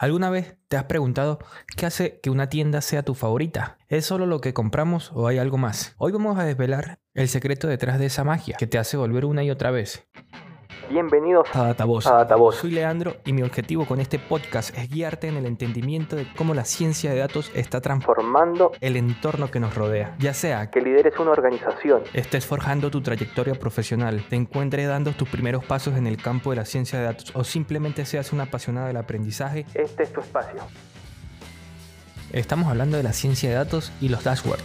¿Alguna vez te has preguntado qué hace que una tienda sea tu favorita? ¿Es solo lo que compramos o hay algo más? Hoy vamos a desvelar el secreto detrás de esa magia que te hace volver una y otra vez. Bienvenidos a Datavoz. a Datavoz. Soy Leandro y mi objetivo con este podcast es guiarte en el entendimiento de cómo la ciencia de datos está transformando Formando el entorno que nos rodea. Ya sea que lideres una organización. estés forjando tu trayectoria profesional, te encuentres dando tus primeros pasos en el campo de la ciencia de datos o simplemente seas un apasionado del aprendizaje, Este es tu espacio. Estamos hablando de la ciencia de datos y los dashboards,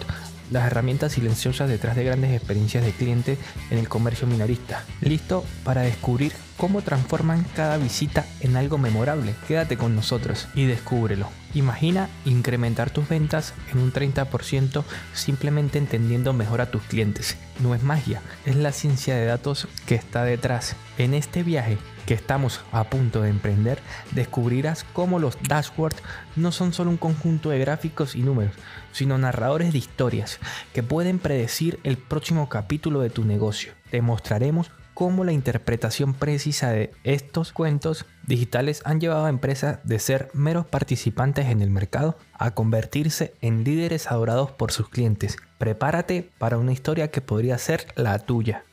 las herramientas silenciosas detrás de grandes experiencias de cliente en el comercio minorista. Listo para descubrir cómo transforman cada visita en algo memorable. Quédate con nosotros y descúbrelo. Imagina incrementar tus ventas en un 30% simplemente entendiendo mejor a tus clientes. No es magia, es la ciencia de datos que está detrás. En este viaje que estamos a punto de emprender, descubrirás cómo los dashboards no son solo un conjunto de gráficos y números, sino narradores de historias que pueden predecir el próximo capítulo de tu negocio. Te mostraremos cómo la interpretación precisa de estos cuentos digitales han llevado a empresas de ser meros participantes en el mercado a convertirse en líderes adorados por sus clientes. Prepárate para una historia que podría ser la tuya.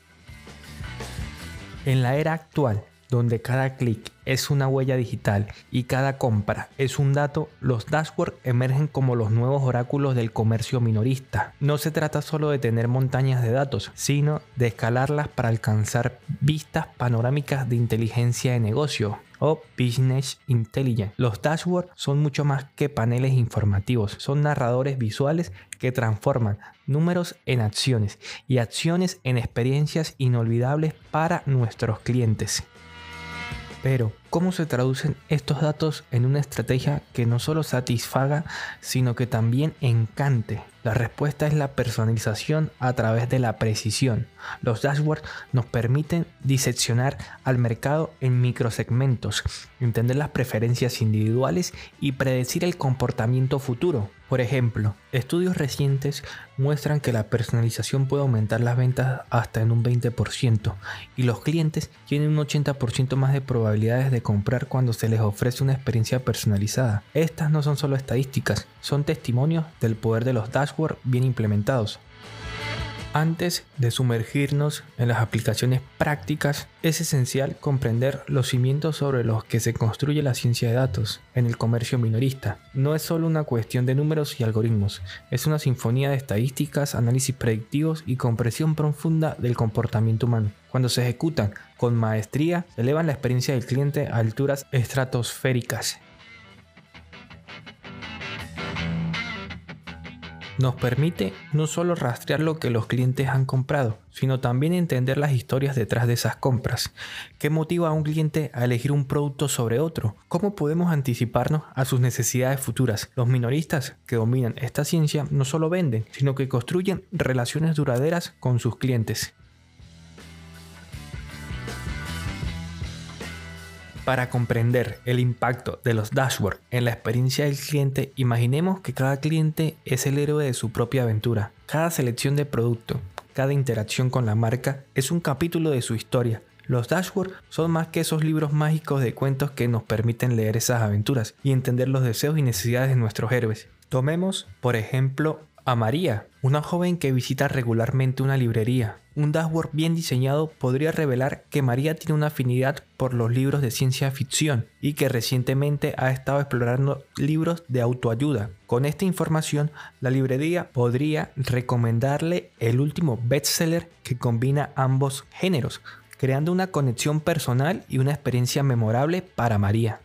En la era actual, donde cada clic es una huella digital y cada compra es un dato, los dashboards emergen como los nuevos oráculos del comercio minorista. No se trata solo de tener montañas de datos, sino de escalarlas para alcanzar vistas panorámicas de inteligencia de negocio o Business Intelligence. Los dashboards son mucho más que paneles informativos, son narradores visuales que transforman números en acciones y acciones en experiencias inolvidables para nuestros clientes. Pero, ¿cómo se traducen estos datos en una estrategia que no solo satisfaga, sino que también encante? La respuesta es la personalización a través de la precisión. Los dashboards nos permiten diseccionar al mercado en microsegmentos, entender las preferencias individuales y predecir el comportamiento futuro. Por ejemplo, estudios recientes muestran que la personalización puede aumentar las ventas hasta en un 20% y los clientes tienen un 80% más de probabilidades de comprar cuando se les ofrece una experiencia personalizada. Estas no son solo estadísticas, son testimonios del poder de los dashboards bien implementados. Antes de sumergirnos en las aplicaciones prácticas, es esencial comprender los cimientos sobre los que se construye la ciencia de datos en el comercio minorista. No es solo una cuestión de números y algoritmos, es una sinfonía de estadísticas, análisis predictivos y comprensión profunda del comportamiento humano. Cuando se ejecutan con maestría, elevan la experiencia del cliente a alturas estratosféricas nos permite no solo rastrear lo que los clientes han comprado, sino también entender las historias detrás de esas compras. ¿Qué motiva a un cliente a elegir un producto sobre otro? ¿Cómo podemos anticiparnos a sus necesidades futuras? Los minoristas que dominan esta ciencia no solo venden, sino que construyen relaciones duraderas con sus clientes. Para comprender el impacto de los dashboards en la experiencia del cliente, imaginemos que cada cliente es el héroe de su propia aventura. Cada selección de producto, cada interacción con la marca es un capítulo de su historia. Los dashboards son más que esos libros mágicos de cuentos que nos permiten leer esas aventuras y entender los deseos y necesidades de nuestros héroes. Tomemos, por ejemplo, a María, una joven que visita regularmente una librería. Un dashboard bien diseñado podría revelar que María tiene una afinidad por los libros de ciencia ficción y que recientemente ha estado explorando libros de autoayuda. Con esta información, la librería podría recomendarle el último bestseller que combina ambos géneros, creando una conexión personal y una experiencia memorable para María.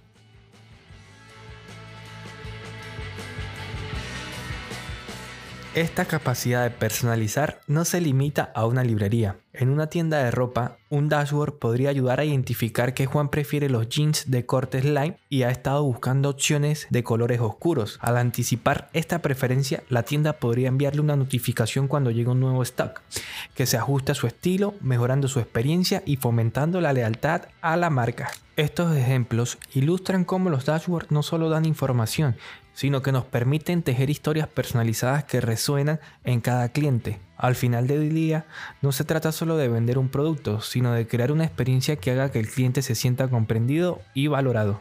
Esta capacidad de personalizar no se limita a una librería. En una tienda de ropa, un dashboard podría ayudar a identificar que Juan prefiere los jeans de corte slime y ha estado buscando opciones de colores oscuros. Al anticipar esta preferencia, la tienda podría enviarle una notificación cuando llegue un nuevo stock, que se ajuste a su estilo, mejorando su experiencia y fomentando la lealtad a la marca. Estos ejemplos ilustran cómo los dashboards no solo dan información, sino que nos permiten tejer historias personalizadas que resuenan en cada cliente. Al final del día, no se trata solo de vender un producto, sino de crear una experiencia que haga que el cliente se sienta comprendido y valorado.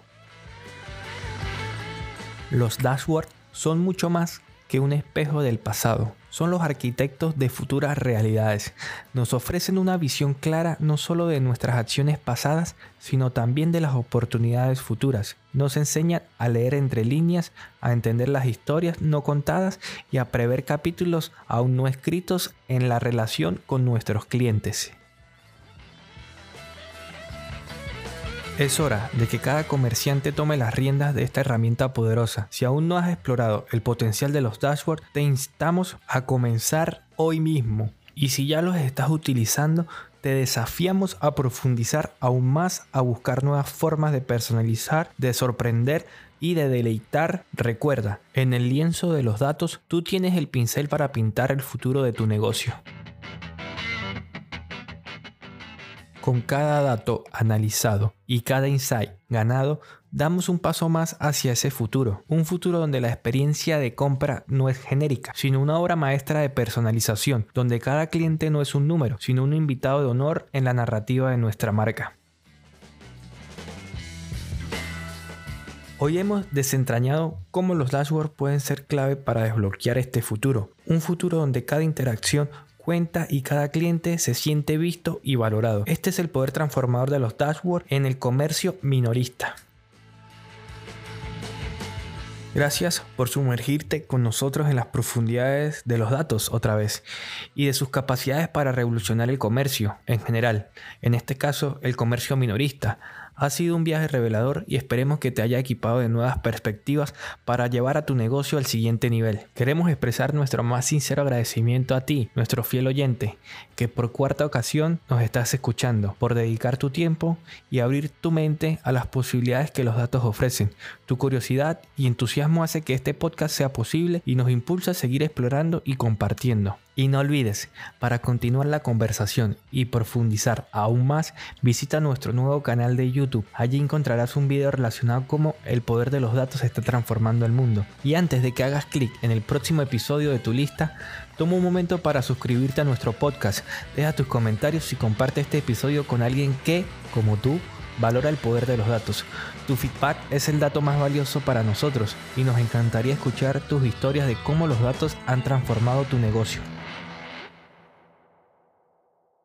Los dashboards son mucho más que un espejo del pasado. Son los arquitectos de futuras realidades. Nos ofrecen una visión clara no solo de nuestras acciones pasadas, sino también de las oportunidades futuras. Nos enseñan a leer entre líneas, a entender las historias no contadas y a prever capítulos aún no escritos en la relación con nuestros clientes. Es hora de que cada comerciante tome las riendas de esta herramienta poderosa. Si aún no has explorado el potencial de los dashboards, te instamos a comenzar hoy mismo. Y si ya los estás utilizando, te desafiamos a profundizar aún más, a buscar nuevas formas de personalizar, de sorprender y de deleitar. Recuerda, en el lienzo de los datos tú tienes el pincel para pintar el futuro de tu negocio. Con cada dato analizado y cada insight ganado, damos un paso más hacia ese futuro. Un futuro donde la experiencia de compra no es genérica, sino una obra maestra de personalización, donde cada cliente no es un número, sino un invitado de honor en la narrativa de nuestra marca. Hoy hemos desentrañado cómo los dashboards pueden ser clave para desbloquear este futuro. Un futuro donde cada interacción cuenta y cada cliente se siente visto y valorado. Este es el poder transformador de los dashboards en el comercio minorista. Gracias por sumergirte con nosotros en las profundidades de los datos otra vez y de sus capacidades para revolucionar el comercio en general, en este caso el comercio minorista, ha sido un viaje revelador y esperemos que te haya equipado de nuevas perspectivas para llevar a tu negocio al siguiente nivel. Queremos expresar nuestro más sincero agradecimiento a ti, nuestro fiel oyente, que por cuarta ocasión nos estás escuchando, por dedicar tu tiempo y abrir tu mente a las posibilidades que los datos ofrecen. Tu curiosidad y entusiasmo hace que este podcast sea posible y nos impulsa a seguir explorando y compartiendo. Y no olvides, para continuar la conversación y profundizar aún más, visita nuestro nuevo canal de YouTube. Allí encontrarás un video relacionado cómo el poder de los datos está transformando el mundo. Y antes de que hagas clic en el próximo episodio de tu lista, toma un momento para suscribirte a nuestro podcast. Deja tus comentarios y comparte este episodio con alguien que, como tú, valora el poder de los datos. Tu feedback es el dato más valioso para nosotros y nos encantaría escuchar tus historias de cómo los datos han transformado tu negocio.